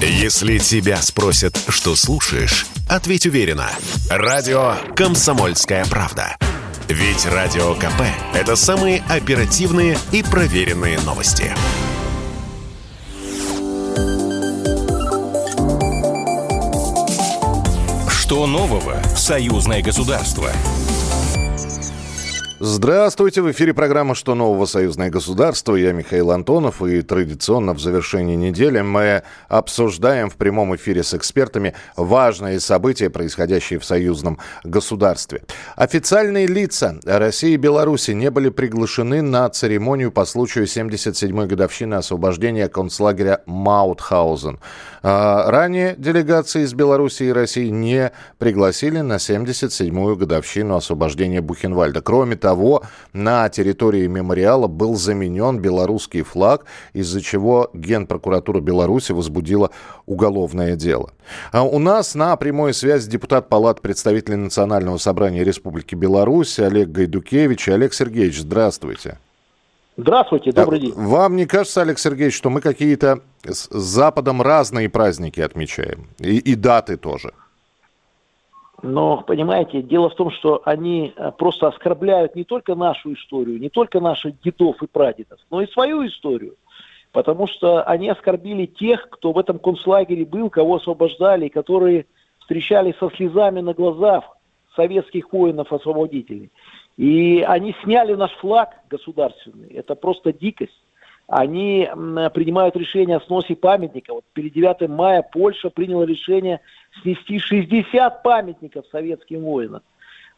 Если тебя спросят, что слушаешь, ответь уверенно. Радио «Комсомольская правда». Ведь Радио КП – это самые оперативные и проверенные новости. Что нового в союзное государство? Здравствуйте, в эфире программа «Что нового? Союзное государство». Я Михаил Антонов, и традиционно в завершении недели мы обсуждаем в прямом эфире с экспертами важные события, происходящие в союзном государстве. Официальные лица России и Беларуси не были приглашены на церемонию по случаю 77-й годовщины освобождения концлагеря Маутхаузен. А, ранее делегации из Беларуси и России не пригласили на 77-ю годовщину освобождения Бухенвальда. Кроме того, на территории мемориала был заменен белорусский флаг, из-за чего Генпрокуратура Беларуси возбудила уголовное дело. А у нас на прямой связи депутат Палат представителей Национального собрания Республики Беларусь Олег Гайдукевич. Олег Сергеевич, здравствуйте. Здравствуйте, добрый день. Вам не кажется, Олег Сергеевич, что мы какие-то с Западом разные праздники отмечаем? И, и даты тоже? Но, понимаете, дело в том, что они э, просто оскорбляют не только нашу историю, не только наших дедов и прадедов, но и свою историю. Потому что они оскорбили тех, кто в этом концлагере был, кого освобождали, которые встречались со слезами на глазах советских воинов-освободителей. И они сняли наш флаг государственный. Это просто дикость. Они принимают решение о сносе памятника. Вот перед 9 мая Польша приняла решение снести 60 памятников советским воинам.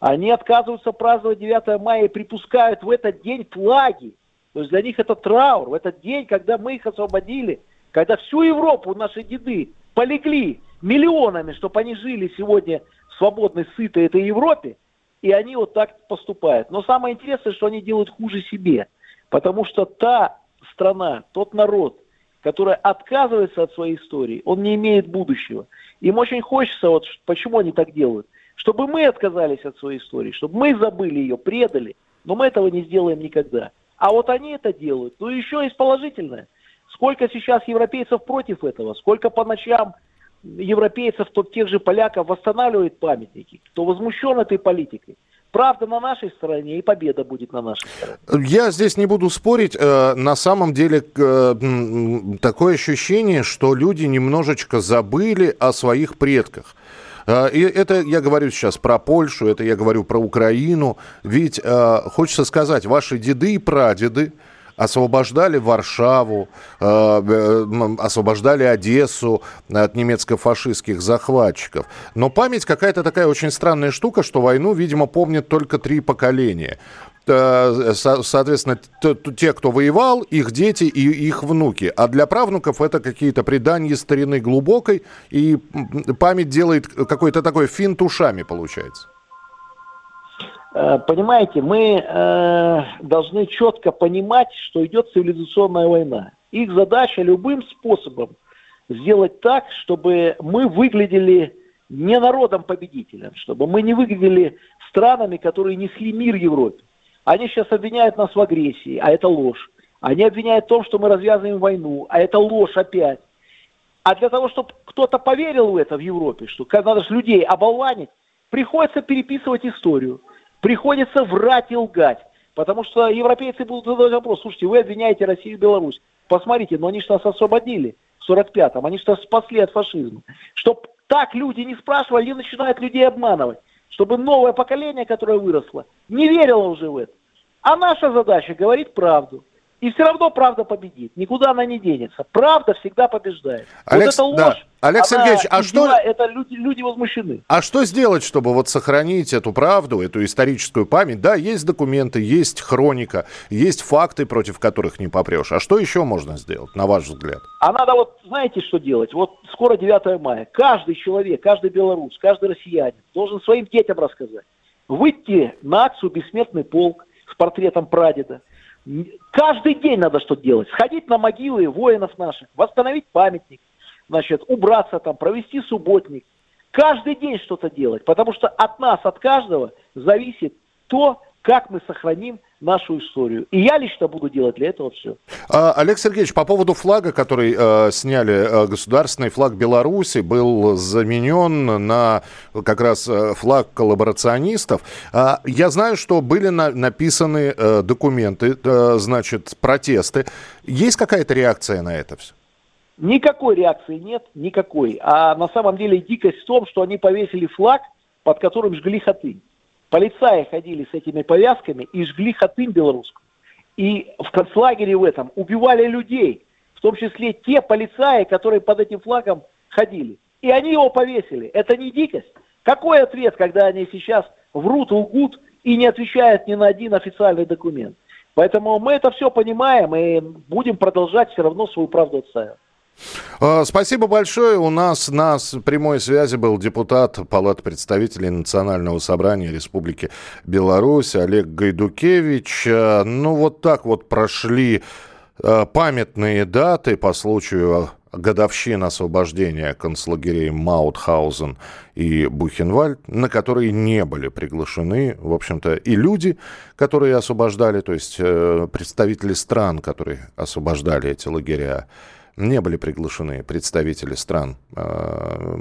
Они отказываются праздновать 9 мая и припускают в этот день флаги. То есть для них это траур. В этот день, когда мы их освободили, когда всю Европу наши деды полегли миллионами, чтобы они жили сегодня в свободной, сытой этой Европе, и они вот так поступают. Но самое интересное, что они делают хуже себе. Потому что та страна, тот народ, который отказывается от своей истории, он не имеет будущего. Им очень хочется, вот почему они так делают, чтобы мы отказались от своей истории, чтобы мы забыли ее, предали, но мы этого не сделаем никогда. А вот они это делают. Ну еще есть положительное. Сколько сейчас европейцев против этого, сколько по ночам европейцев, то тех же поляков восстанавливает памятники, кто возмущен этой политикой. Правда на нашей стороне и победа будет на нашей стороне. Я здесь не буду спорить. Э, на самом деле э, такое ощущение, что люди немножечко забыли о своих предках. Э, и это я говорю сейчас про Польшу, это я говорю про Украину. Ведь хочется сказать, ваши деды и прадеды, освобождали Варшаву, э, э, освобождали Одессу от немецко-фашистских захватчиков. Но память какая-то такая очень странная штука, что войну, видимо, помнят только три поколения э, соответственно, те, кто воевал, их дети и их внуки. А для правнуков это какие-то предания старины глубокой, и память делает какой-то такой финт ушами, получается. Э, понимаете, мы э, должны четко понимать, что идет цивилизационная война. Их задача любым способом сделать так, чтобы мы выглядели не народом-победителем, чтобы мы не выглядели странами, которые несли мир Европе. Они сейчас обвиняют нас в агрессии, а это ложь. Они обвиняют в том, что мы развязываем войну, а это ложь опять. А для того, чтобы кто-то поверил в это в Европе, что надо же людей оболванить, приходится переписывать историю приходится врать и лгать. Потому что европейцы будут задавать вопрос, слушайте, вы обвиняете Россию и Беларусь. Посмотрите, но они же нас освободили в 45-м, они же нас спасли от фашизма. Чтоб так люди не спрашивали, они начинают людей обманывать. Чтобы новое поколение, которое выросло, не верило уже в это. А наша задача говорить правду. И все равно правда победит. Никуда она не денется. Правда всегда побеждает. Алекс, вот это ложь. Да. Олег Сергеевич, а что... Это люди, люди возмущены. А что сделать, чтобы вот сохранить эту правду, эту историческую память? Да, есть документы, есть хроника, есть факты, против которых не попрешь. А что еще можно сделать, на ваш взгляд? А надо вот, знаете, что делать? Вот скоро 9 мая. Каждый человек, каждый белорус, каждый россиянин должен своим детям рассказать. Выйти на акцию «Бессмертный полк» с портретом прадеда – Каждый день надо что-то делать. Сходить на могилы воинов наших, восстановить памятник, значит, убраться там, провести субботник. Каждый день что-то делать, потому что от нас, от каждого зависит то, как мы сохраним нашу историю. И я лично буду делать для этого все. А, Олег Сергеевич, по поводу флага, который э, сняли, э, государственный флаг Беларуси был заменен на как раз э, флаг коллаборационистов. А, я знаю, что были на, написаны э, документы, э, значит, протесты. Есть какая-то реакция на это все? Никакой реакции нет, никакой. А на самом деле дикость в том, что они повесили флаг, под которым жгли хаты. Полицаи ходили с этими повязками и жгли хатынь белорусскую. И в концлагере в этом убивали людей, в том числе те полицаи, которые под этим флагом ходили. И они его повесили. Это не дикость. Какой ответ, когда они сейчас врут, лгут и не отвечают ни на один официальный документ? Поэтому мы это все понимаем и будем продолжать все равно свою правду отстаивать. А, спасибо большое. У нас на прямой связи был депутат Палаты представителей Национального собрания Республики Беларусь Олег Гайдукевич. А, ну, вот так вот прошли а, памятные даты по случаю годовщин освобождения концлагерей Маутхаузен и Бухенвальд, на которые не были приглашены, в общем-то, и люди, которые освобождали, то есть э, представители стран, которые освобождали эти лагеря не были приглашены представители стран, а,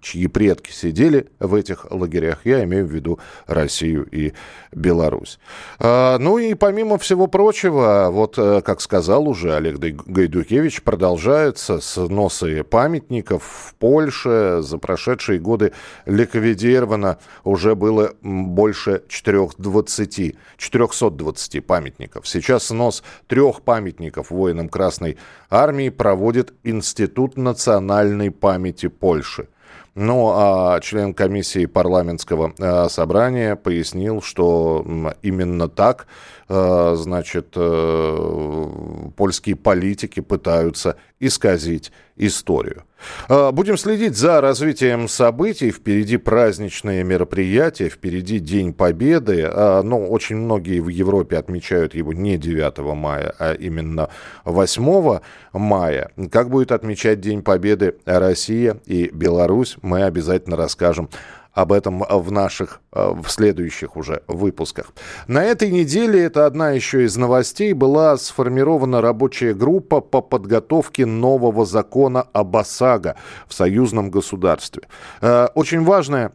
чьи предки сидели в этих лагерях. Я имею в виду Россию и Беларусь. А, ну и помимо всего прочего, вот э, как сказал уже Олег Гайдукевич, продолжаются сносы памятников в Польше. За прошедшие годы ликвидировано уже было больше 420, 420 памятников. Сейчас снос трех памятников воинам Красной Армии проводит Институт национальной памяти Польши. Ну, а член комиссии парламентского э, собрания пояснил, что именно так, значит, э, польские политики пытаются исказить историю. А, будем следить за развитием событий. Впереди праздничные мероприятия, впереди День Победы. Но очень многие в Европе отмечают его не 9 мая, а именно 8 мая. Как будет отмечать День Победы Россия и Беларусь, мы обязательно расскажем об этом в наших, э, в следующих уже выпусках. На этой неделе, это одна еще из новостей, была сформирована рабочая группа по подготовке нового закона об ОСАГО в союзном государстве. Э, очень важная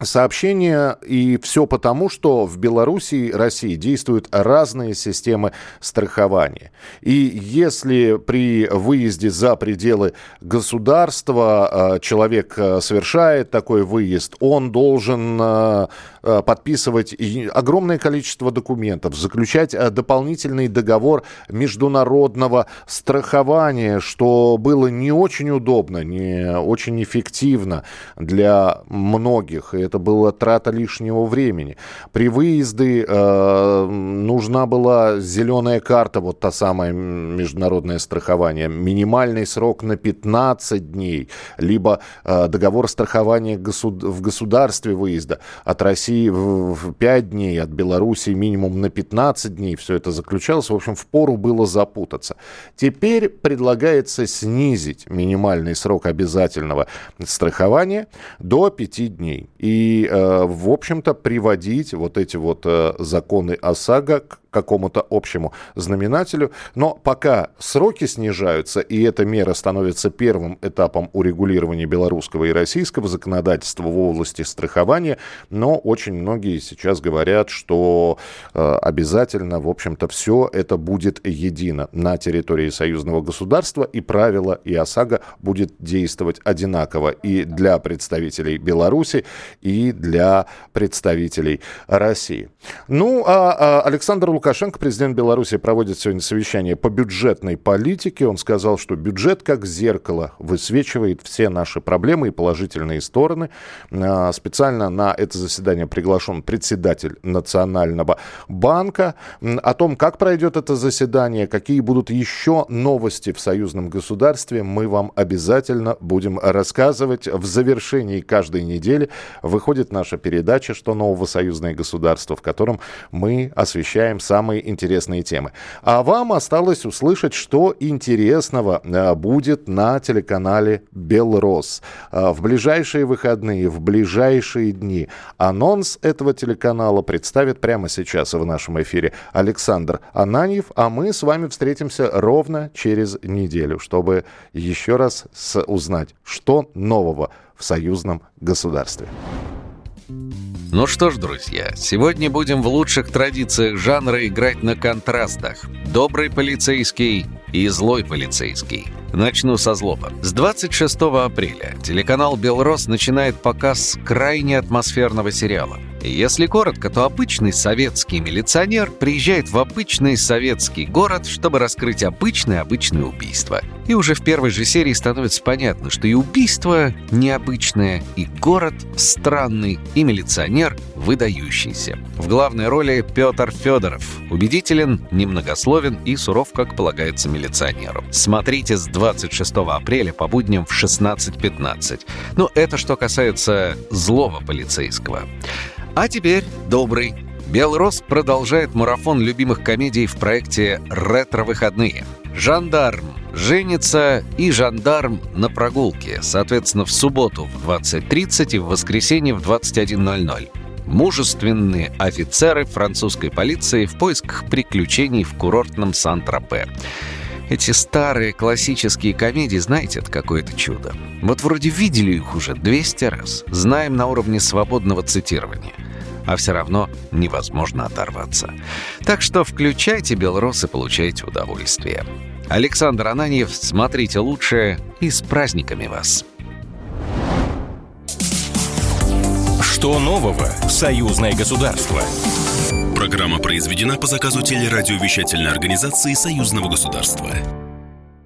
сообщение, и все потому, что в Беларуси и России действуют разные системы страхования. И если при выезде за пределы государства э, человек э, совершает такой выезд, он должен э, подписывать огромное количество документов, заключать дополнительный договор международного страхования, что было не очень удобно, не очень эффективно для многих это была трата лишнего времени. При выезде э, нужна была зеленая карта, вот та самая международное страхование, минимальный срок на 15 дней, либо э, договор страхования в государстве выезда от России в, в 5 дней, от Белоруссии минимум на 15 дней, все это заключалось. В общем, в пору было запутаться. Теперь предлагается снизить минимальный срок обязательного страхования до 5 дней. И и, э, в общем-то, приводить вот эти вот э, законы ОСАГО к какому-то общему знаменателю. Но пока сроки снижаются, и эта мера становится первым этапом урегулирования белорусского и российского законодательства в области страхования, но очень многие сейчас говорят, что э, обязательно, в общем-то, все это будет едино на территории союзного государства, и правила и ОСАГО будет действовать одинаково и для представителей Беларуси, и для представителей России. Ну, а, а Александр Лукашенко, президент Беларуси, проводит сегодня совещание по бюджетной политике. Он сказал, что бюджет как зеркало высвечивает все наши проблемы и положительные стороны. А, специально на это заседание приглашен председатель Национального банка. О том, как пройдет это заседание, какие будут еще новости в союзном государстве, мы вам обязательно будем рассказывать в завершении каждой недели. Выходит наша передача «Что нового союзное государство», в котором мы освещаем самые интересные темы. А вам осталось услышать, что интересного э, будет на телеканале «Белрос» э, в ближайшие выходные, в ближайшие дни. Анонс этого телеканала представит прямо сейчас в нашем эфире Александр Ананьев, а мы с вами встретимся ровно через неделю, чтобы еще раз узнать, что нового в союзном государстве. Ну что ж, друзья, сегодня будем в лучших традициях жанра играть на контрастах. Добрый полицейский и злой полицейский. Начну со злоба. С 26 апреля телеканал «Белрос» начинает показ крайне атмосферного сериала. Если коротко, то обычный советский милиционер приезжает в обычный советский город, чтобы раскрыть обычное обычное убийство. И уже в первой же серии становится понятно, что и убийство необычное, и город странный, и милиционер выдающийся. В главной роли Петр Федоров. Убедителен, немногословен и суров, как полагается милиционеру. Смотрите с 26 апреля по будням в 16.15. Ну, это что касается злого полицейского. А теперь добрый. Белрос продолжает марафон любимых комедий в проекте «Ретро-выходные». «Жандарм», «Женится» и «Жандарм» на прогулке, соответственно, в субботу в 20.30 и в воскресенье в 21.00 мужественные офицеры французской полиции в поисках приключений в курортном Сан-Тропе. Эти старые классические комедии, знаете, это какое-то чудо. Вот вроде видели их уже 200 раз, знаем на уровне свободного цитирования – а все равно невозможно оторваться. Так что включайте «Белрос» и получайте удовольствие. Александр Ананьев, смотрите лучше и с праздниками вас! Что нового в союзное государство? Программа произведена по заказу телерадиовещательной организации союзного государства.